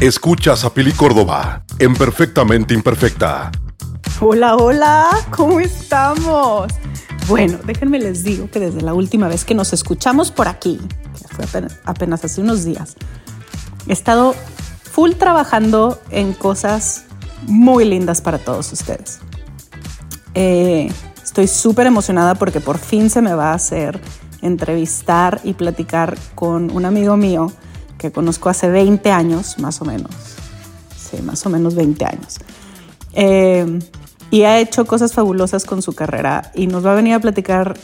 Escuchas a Pili Córdoba en Perfectamente Imperfecta. Hola, hola, ¿cómo estamos? Bueno, déjenme les digo que desde la última vez que nos escuchamos por aquí, que fue apenas, hace unos días, he estado full trabajando en cosas muy lindas para todos ustedes. Eh, estoy súper emocionada porque por fin se me va a hacer entrevistar y platicar con un amigo mío que conozco hace 20 años, más o menos. Sí, más o menos 20 años. Eh, y ha hecho cosas fabulosas con su carrera y nos va a venir a platicar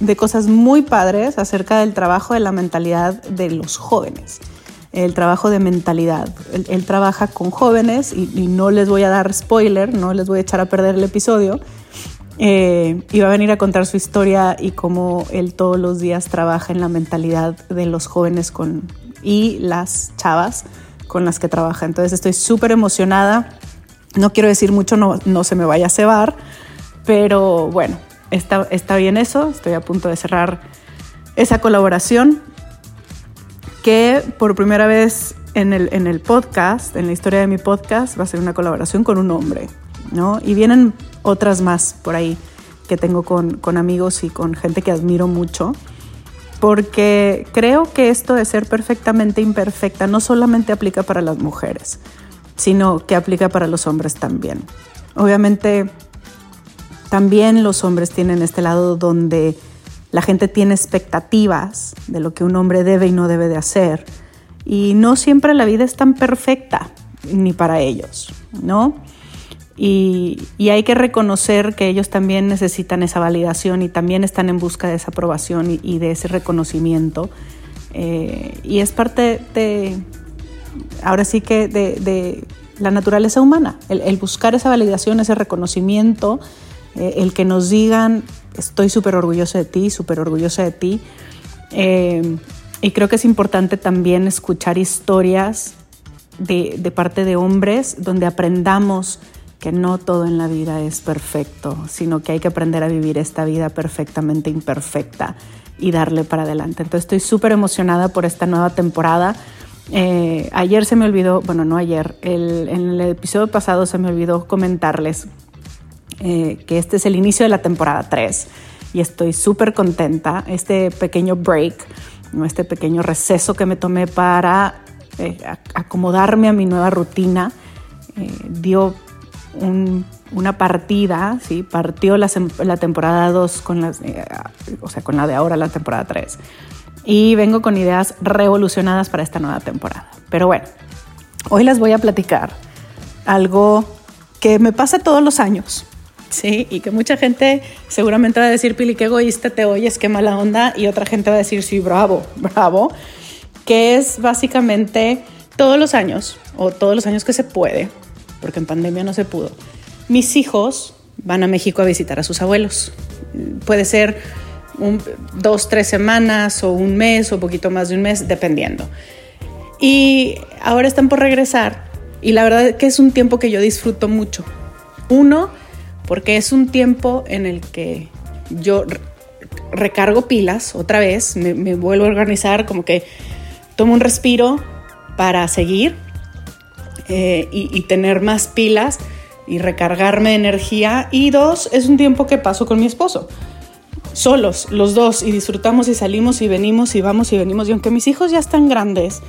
de cosas muy padres acerca del trabajo de la mentalidad de los jóvenes, el trabajo de mentalidad. Él, trabaja con jóvenes y, no les voy a dar spoiler, no les voy a echar a perder el episodio. Eh, va a venir a contar su historia y cómo él todos los días trabaja en la mentalidad de los jóvenes con, y las chavas con las que trabaja. Entonces estoy súper emocionada no quiero decir mucho, no, se me vaya a cebar, pero bueno, está, está bien eso. Estoy a punto de cerrar esa colaboración que por primera vez en el, en el podcast, en la historia de mi podcast, va a ser una colaboración con un hombre, ¿no? Y vienen otras más por ahí que tengo con, amigos y con gente que admiro mucho, porque creo que esto de ser perfectamente imperfecta no solamente aplica para las mujeres, sino que aplica para los hombres también. Obviamente, también los hombres tienen este lado donde la gente tiene expectativas de lo que un hombre debe y no debe de hacer. Y no siempre la vida es tan perfecta, ni para ellos, ¿no? Y, hay que reconocer que ellos también necesitan esa validación y también están en busca de esa aprobación y, de ese reconocimiento. Eh, y es parte de, ahora sí que de, la naturaleza humana, el, buscar esa validación, ese reconocimiento, eh, el que nos digan, estoy súper orgulloso de ti, súper orgullosa de ti. Eh, y creo que es importante también escuchar historias de, parte de hombres donde aprendamos que no todo en la vida es perfecto, sino que hay que aprender a vivir esta vida perfectamente imperfecta y darle para adelante. Entonces estoy súper emocionada por esta nueva temporada. Eh, ayer se me olvidó, bueno, no ayer, en el episodio pasado se me olvidó comentarles eh, que este es el inicio de la temporada 3 y estoy súper contenta. Este pequeño break, este pequeño receso que me tomé para eh, acomodarme a mi nueva rutina, dio una partida, ¿sí? partió la, temporada 2 con, las, o sea, con la de ahora, la temporada 3 y vengo con ideas revolucionadas para esta nueva temporada. Pero bueno, hoy les voy a platicar algo que me pasa todos los años. Sí, y que mucha gente seguramente va a decir, Pili, qué egoísta te oyes, qué mala onda, y otra gente va a decir, sí, bravo, bravo, que es básicamente todos los años, o todos los años que se puede, porque en pandemia no se pudo, mis hijos van a México a visitar a sus abuelos. Puede ser dos, tres semanas o un mes o poquito más de un mes, dependiendo. Y ahora están por regresar y la verdad que es un tiempo que yo disfruto mucho. Uno, porque es un tiempo en el que yo recargo pilas otra vez, me, vuelvo a organizar, como que tomo un respiro para seguir eh, y, tener más pilas y recargarme energía. Y dos, es un tiempo que paso con mi esposo solos, los dos, y disfrutamos y salimos y venimos y vamos y venimos. Y aunque mis hijos ya están grandes,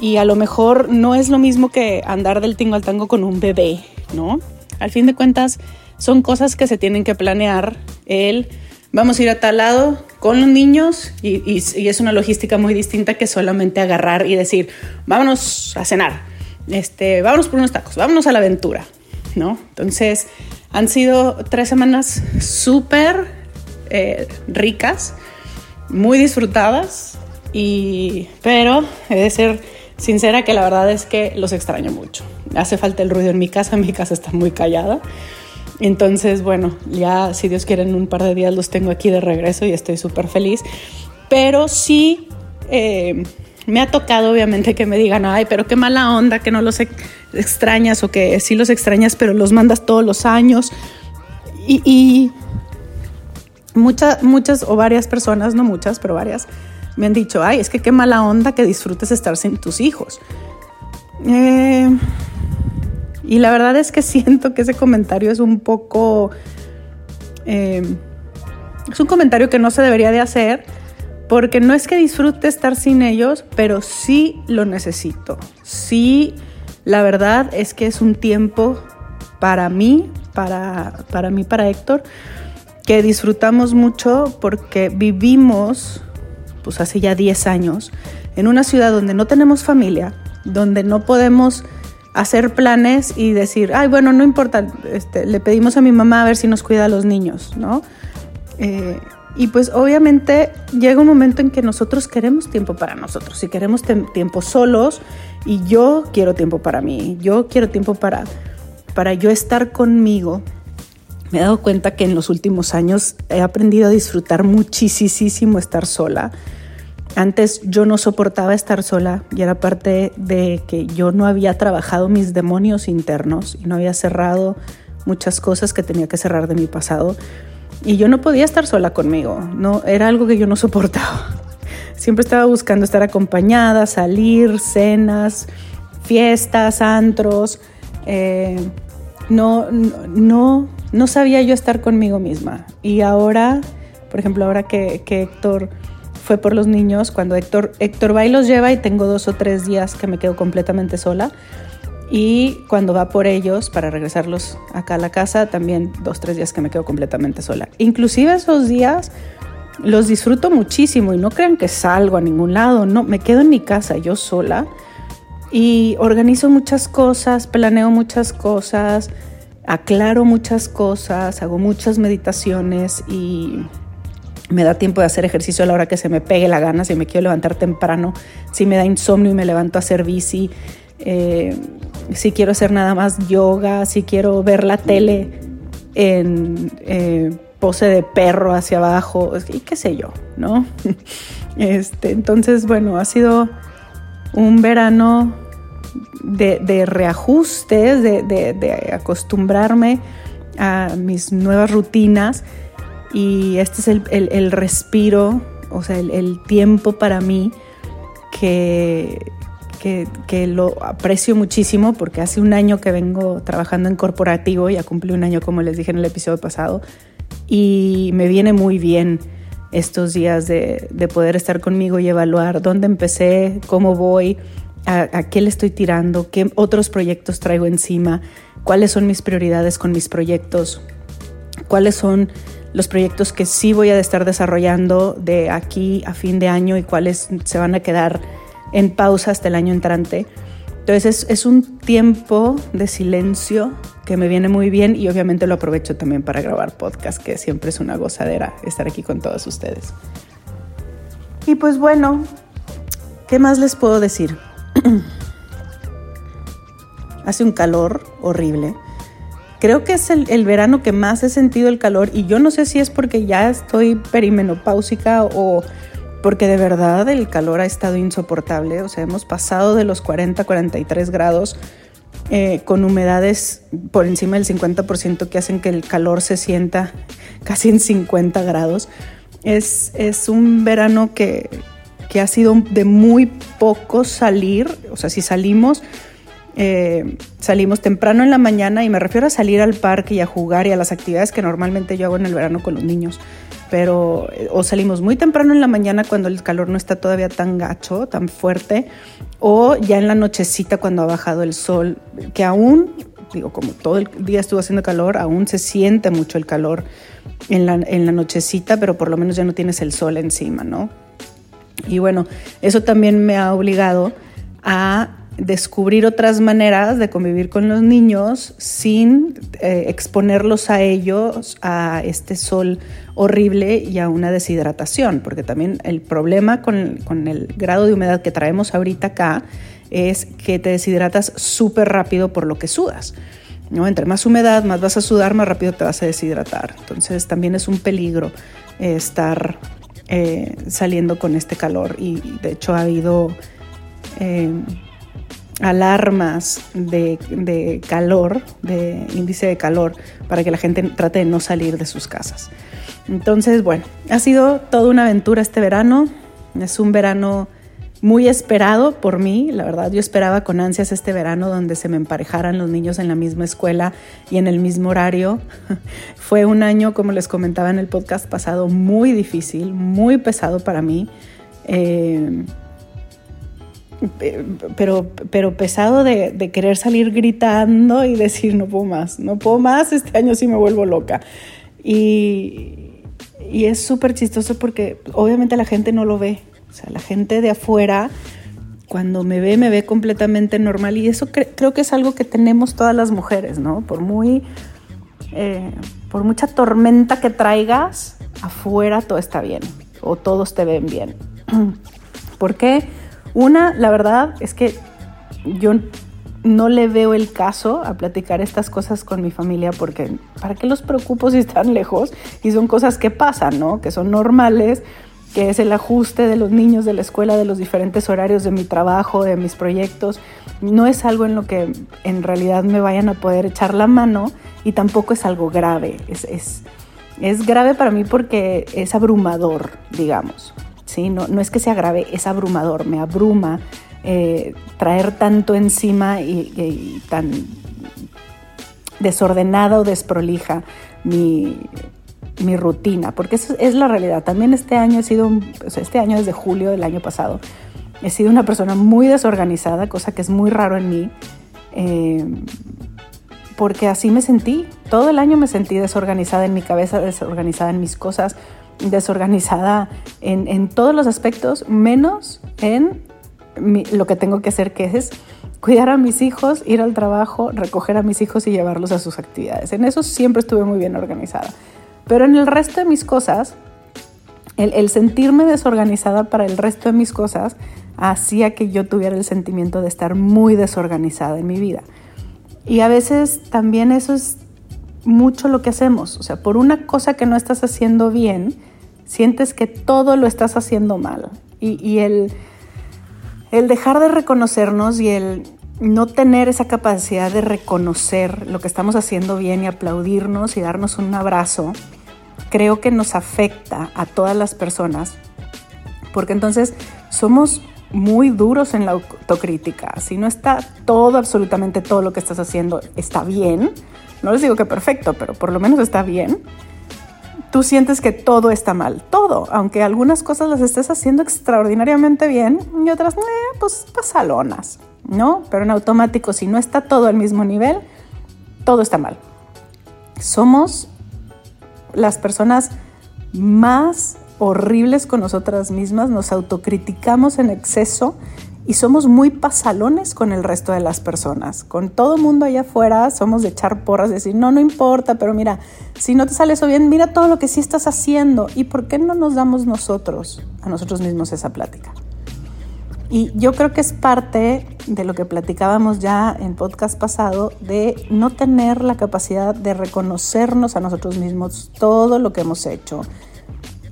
y a lo mejor no es lo mismo que andar del tingo al tango con un bebé, ¿no? Al fin de cuentas, son cosas que se tienen que planear. El vamos a ir a tal lado con los niños y, y, es una logística muy distinta que solamente agarrar y decir, vámonos a cenar, este, vámonos por unos tacos, vámonos a la aventura, ¿no? Entonces, han sido tres semanas súper eh, ricas, muy disfrutadas, y, pero he de ser sincera que la verdad es que los extraño mucho. Hace falta el ruido en mi casa, mi casa está muy callada. Entonces, bueno, ya si Dios quiere en un par de días los tengo aquí de regreso y estoy súper feliz. Pero sí eh, me ha tocado obviamente que me digan, ay, pero qué mala onda que no los extrañas o que sí los extrañas, pero los mandas todos los años. y muchas, muchas o varias personas, no muchas, pero varias, me han dicho, ay, es que qué mala onda que disfrutes estar sin tus hijos. Eh, y la verdad es que siento que ese comentario es un poco... Eh, es un comentario que no se debería de hacer porque no es que disfrute estar sin ellos, pero sí lo necesito. Sí, la verdad es que es un tiempo para mí, para, para mí, para Héctor, que disfrutamos mucho porque vivimos, pues hace ya 10 años, en una ciudad donde no tenemos familia, donde no podemos hacer planes y decir, ay, bueno, no importa, este, le pedimos a mi mamá a ver si nos cuida a los niños, ¿no? Eh, y pues obviamente llega un momento en que nosotros queremos tiempo para nosotros y queremos tiempo solos y yo quiero tiempo para mí, yo quiero tiempo para, para yo estar conmigo. Me he dado cuenta que en los últimos años he aprendido a disfrutar muchísimo estar sola. Antes yo no soportaba estar sola y era parte de que yo no había trabajado mis demonios internos y no había cerrado muchas cosas que tenía que cerrar de mi pasado. Y yo no podía estar sola conmigo, no, era algo que yo no soportaba. Siempre estaba buscando estar acompañada, salir, cenas, fiestas, antros. Eh, no, no, no sabía yo estar conmigo misma. Y ahora, por ejemplo, ahora que, que Héctor fue por los niños, cuando Héctor, Héctor va y los lleva y tengo dos o tres días que me quedo completamente sola, y cuando va por ellos para regresarlos acá a la casa, también dos, tres días que me quedo completamente sola. Inclusive esos días los disfruto muchísimo y no crean que salgo a ningún lado, no, me quedo en mi casa yo sola y organizo muchas cosas, planeo muchas cosas, aclaro muchas cosas, hago muchas meditaciones y me da tiempo de hacer ejercicio a la hora que se me pegue la gana, si me quiero levantar temprano, si me da insomnio y me levanto a hacer bici. Eh, si quiero hacer nada más yoga, si quiero ver la tele en eh, pose de perro hacia abajo, y qué sé yo, ¿no? Este, entonces, bueno, ha sido un verano de, reajustes, de, acostumbrarme a mis nuevas rutinas y este es el, respiro, o sea, el tiempo para mí que, lo aprecio muchísimo porque hace un año que vengo trabajando en corporativo, ya cumplí un año como les dije en el episodio pasado, y me viene muy bien estos días de, poder estar conmigo y evaluar dónde empecé, cómo voy, a, qué le estoy tirando, qué otros proyectos traigo encima, cuáles son mis prioridades con mis proyectos, cuáles son los proyectos que sí voy a estar desarrollando de aquí a fin de año y cuáles se van a quedar en pausa hasta el año entrante. Entonces es, un tiempo de silencio que me viene muy bien y obviamente lo aprovecho también para grabar podcast, que siempre es una gozadera estar aquí con todos ustedes. Y pues bueno, ¿qué más les puedo decir? Hace un calor horrible. Creo que es el, el, verano que más he sentido el calor y yo no sé si es porque ya estoy perimenopáusica o porque de verdad el calor ha estado insoportable, o sea, hemos pasado de los 40, 43 grados eh, con humedades por encima del 50% que hacen que el calor se sienta casi en 50 grados. Es, es un verano que, que ha sido de muy poco salir, o sea, si salimos, eh, salimos temprano en la mañana y me refiero a salir al parque y a jugar y a las actividades que normalmente yo hago en el verano con los niños pero o salimos muy temprano en la mañana cuando el calor no está todavía tan gacho, tan fuerte, o ya en la nochecita cuando ha bajado el sol, que aún, digo, como todo el día estuvo haciendo calor, aún se siente mucho el calor en la, en la nochecita, pero por lo menos ya no tienes el sol encima, ¿no? Y bueno, eso también me ha obligado a descubrir otras maneras de convivir con los niños sin eh, exponerlos a ellos a este sol horrible y a una deshidratación, porque también el problema con, con el grado de humedad que traemos ahorita acá es que te deshidratas súper rápido por lo que sudas. ¿no? Entre más humedad, más vas a sudar, más rápido te vas a deshidratar. Entonces también es un peligro eh, estar eh, saliendo con este calor y de hecho ha habido alarmas de, calor, de índice de calor, para que la gente trate de no salir de sus casas. Entonces, bueno, ha sido toda una aventura este verano. Es un verano muy esperado por mí, la verdad yo esperaba con ansias este verano donde se me emparejaran los niños en la misma escuela y en el mismo horario. Fue un año, como les comentaba en el podcast pasado, muy difícil, muy pesado para mí. Eh, pero, pero pesado de, querer salir gritando y decir no puedo más, no puedo más, este año sí me vuelvo loca. Y, y es súper chistoso porque obviamente la gente no lo ve, o sea, la gente de afuera, cuando me ve, me ve completamente normal y eso creo que es algo que tenemos todas las mujeres, ¿no? Por muy, eh, por mucha tormenta que traigas, afuera todo está bien o todos te ven bien. ¿Por qué? Una, la verdad es que yo no le veo el caso a platicar estas cosas con mi familia porque ¿para qué los preocupo si están lejos? Y son cosas que pasan, ¿no? Que son normales que es el ajuste de los niños de la escuela, de los diferentes horarios de mi trabajo, de mis proyectos. No es algo en lo que en realidad me vayan a poder echar la mano y tampoco es algo grave. Es, es, es grave para mí porque es abrumador, digamos. ¿Sí? No, no es que sea grave, es abrumador, me abruma eh, traer tanto encima y, tan desordenada o desprolija mi, mi rutina, porque eso es la realidad. También este año he sido, este año desde julio del año pasado, he sido una persona muy desorganizada, cosa que es muy raro en mí, eh, porque así me sentí. Todo el año me sentí desorganizada en mi cabeza, desorganizada en mis cosas, desorganizada en, todos los aspectos, menos en lo que tengo que hacer, que es cuidar a mis hijos, ir al trabajo, recoger a mis hijos y llevarlos a sus actividades. En eso siempre estuve muy bien organizada. Pero en el resto de mis cosas, el, sentirme desorganizada para el resto de mis cosas hacía que yo tuviera el sentimiento de estar muy desorganizada en mi vida. Y a veces también eso es mucho lo que hacemos. O sea, por una cosa que no estás haciendo bien, sientes que todo lo estás haciendo mal. Y, el, el dejar de reconocernos y el no tener esa capacidad de reconocer lo que estamos haciendo bien y aplaudirnos y darnos un abrazo, creo que nos afecta a todas las personas, porque entonces somos muy duros en la autocrítica. Si no está todo, absolutamente todo lo que estás haciendo está bien, no les digo que perfecto, pero por lo menos está bien, tú sientes que todo está mal, todo, aunque algunas cosas las estés haciendo extraordinariamente bien y otras, eh, pues pasalonas. ¿no? Pero en automático, si no está todo al mismo nivel, todo está mal. Somos las personas más horribles con nosotras mismas, nos autocriticamos en exceso y somos muy pasalones con el resto de las personas. Con todo mundo allá afuera somos de echar porras, de decir, no, no importa, pero mira, si no te sale eso bien, mira todo lo que sí estás haciendo. ¿Y por qué no nos damos nosotros, a nosotros mismos, esa plática? Y yo creo que es parte de lo que platicábamos ya en podcast pasado, de no tener la capacidad de reconocernos a nosotros mismos todo lo que hemos hecho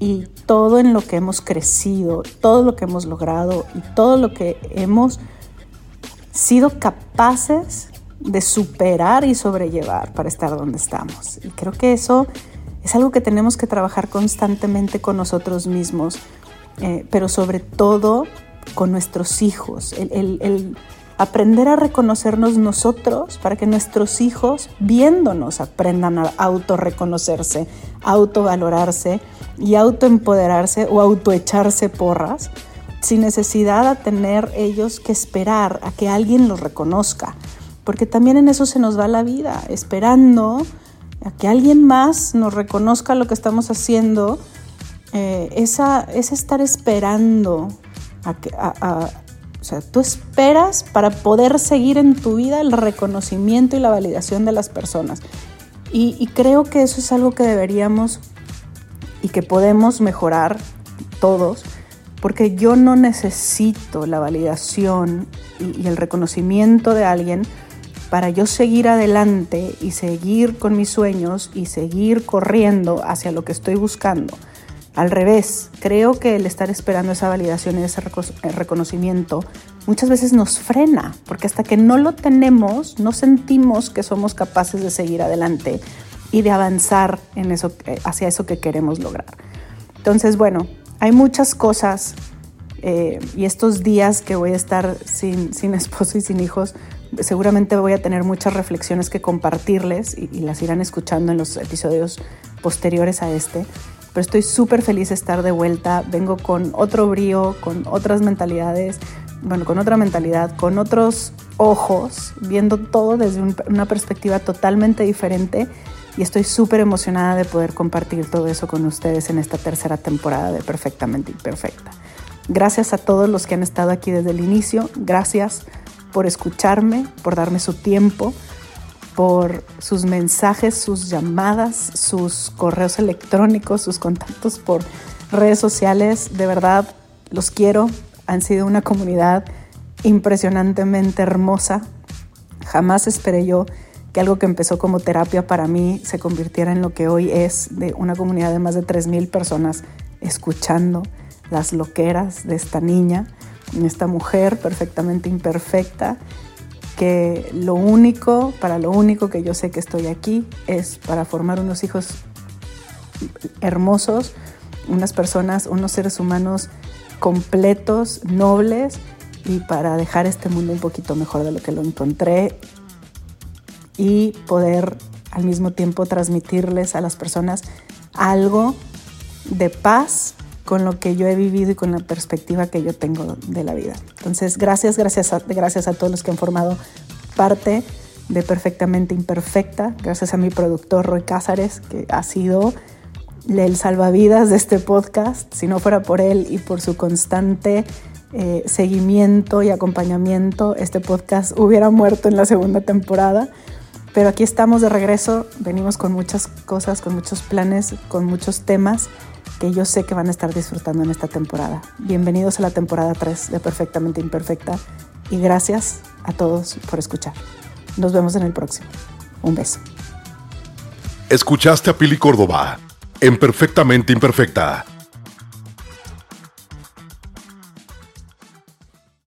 y todo en lo que hemos crecido, todo lo que hemos logrado y todo lo que hemos sido capaces de superar y sobrellevar para estar donde estamos. Y creo que eso es algo que tenemos que trabajar constantemente con nosotros mismos, eh, pero sobre todo con nuestros hijos, el, aprender a reconocernos nosotros para que nuestros hijos, viéndonos, aprendan a autorreconocerse, autovalorarse y autoempoderarse o autoecharse porras, sin necesidad de tener ellos que esperar a que alguien los reconozca, porque también en eso se nos va la vida, esperando a que alguien más nos reconozca lo que estamos haciendo, eh, esa, es estar esperando o sea, tú esperas para poder seguir en tu vida el reconocimiento y la validación de las personas. Y, creo que eso es algo que deberíamos y que podemos mejorar todos, porque yo no necesito la validación y, el reconocimiento de alguien para yo seguir adelante y seguir con mis sueños y seguir corriendo hacia lo que estoy buscando. Al revés, creo que el estar esperando esa validación y ese eh, reconocimiento muchas veces nos frena, porque hasta que no lo tenemos, no sentimos que somos capaces de seguir adelante y de avanzar en eso, hacia eso que queremos lograr. Entonces, bueno, hay muchas cosas Eh, y estos días que voy a estar sin, sin, esposo y sin hijos, seguramente voy a tener muchas reflexiones que compartirles y las irán escuchando en los episodios posteriores a este. Pero estoy súper feliz de estar de vuelta. Vengo con otro brío, con otras mentalidades, bueno, con otra mentalidad, con otros ojos, viendo todo desde un, una perspectiva totalmente diferente. Y estoy súper emocionada de poder compartir todo eso con ustedes en esta tercera temporada de Perfectamente Imperfecta. Gracias a todos los que han estado aquí desde el inicio. Gracias por escucharme, por darme su tiempo, por sus mensajes, sus llamadas, sus correos electrónicos, sus contactos por redes sociales. De verdad, los quiero. Han sido una comunidad impresionantemente hermosa. Jamás esperé yo que algo que empezó como terapia para mí se convirtiera en lo que hoy es de una comunidad de más de 3.000 personas escuchando las loqueras de esta niña, esta mujer perfectamente imperfecta, que lo único, para lo único que yo sé que estoy aquí es para formar unos hijos hermosos, unas personas, unos seres humanos completos, nobles, y para dejar este mundo un poquito mejor de lo que lo encontré y poder al mismo tiempo transmitirles a las personas algo de paz con lo que yo he vivido y con la perspectiva que yo tengo de la vida. Entonces, gracias, gracias a, gracias a todos los que han formado parte de Perfectamente Imperfecta, gracias a mi productor Roy Cázares, que ha sido el salvavidas de este podcast. Si no fuera por él y por su constante eh, seguimiento y acompañamiento, este podcast hubiera muerto en la segunda temporada. Pero aquí estamos de regreso, venimos con muchas cosas, con muchos planes, con muchos temas que yo sé que van a estar disfrutando en esta temporada. Bienvenidos a la temporada 3 de Perfectamente Imperfecta y gracias a todos por escuchar. Nos vemos en el próximo. Un beso. Escuchaste a Pili Córdoba en Perfectamente Imperfecta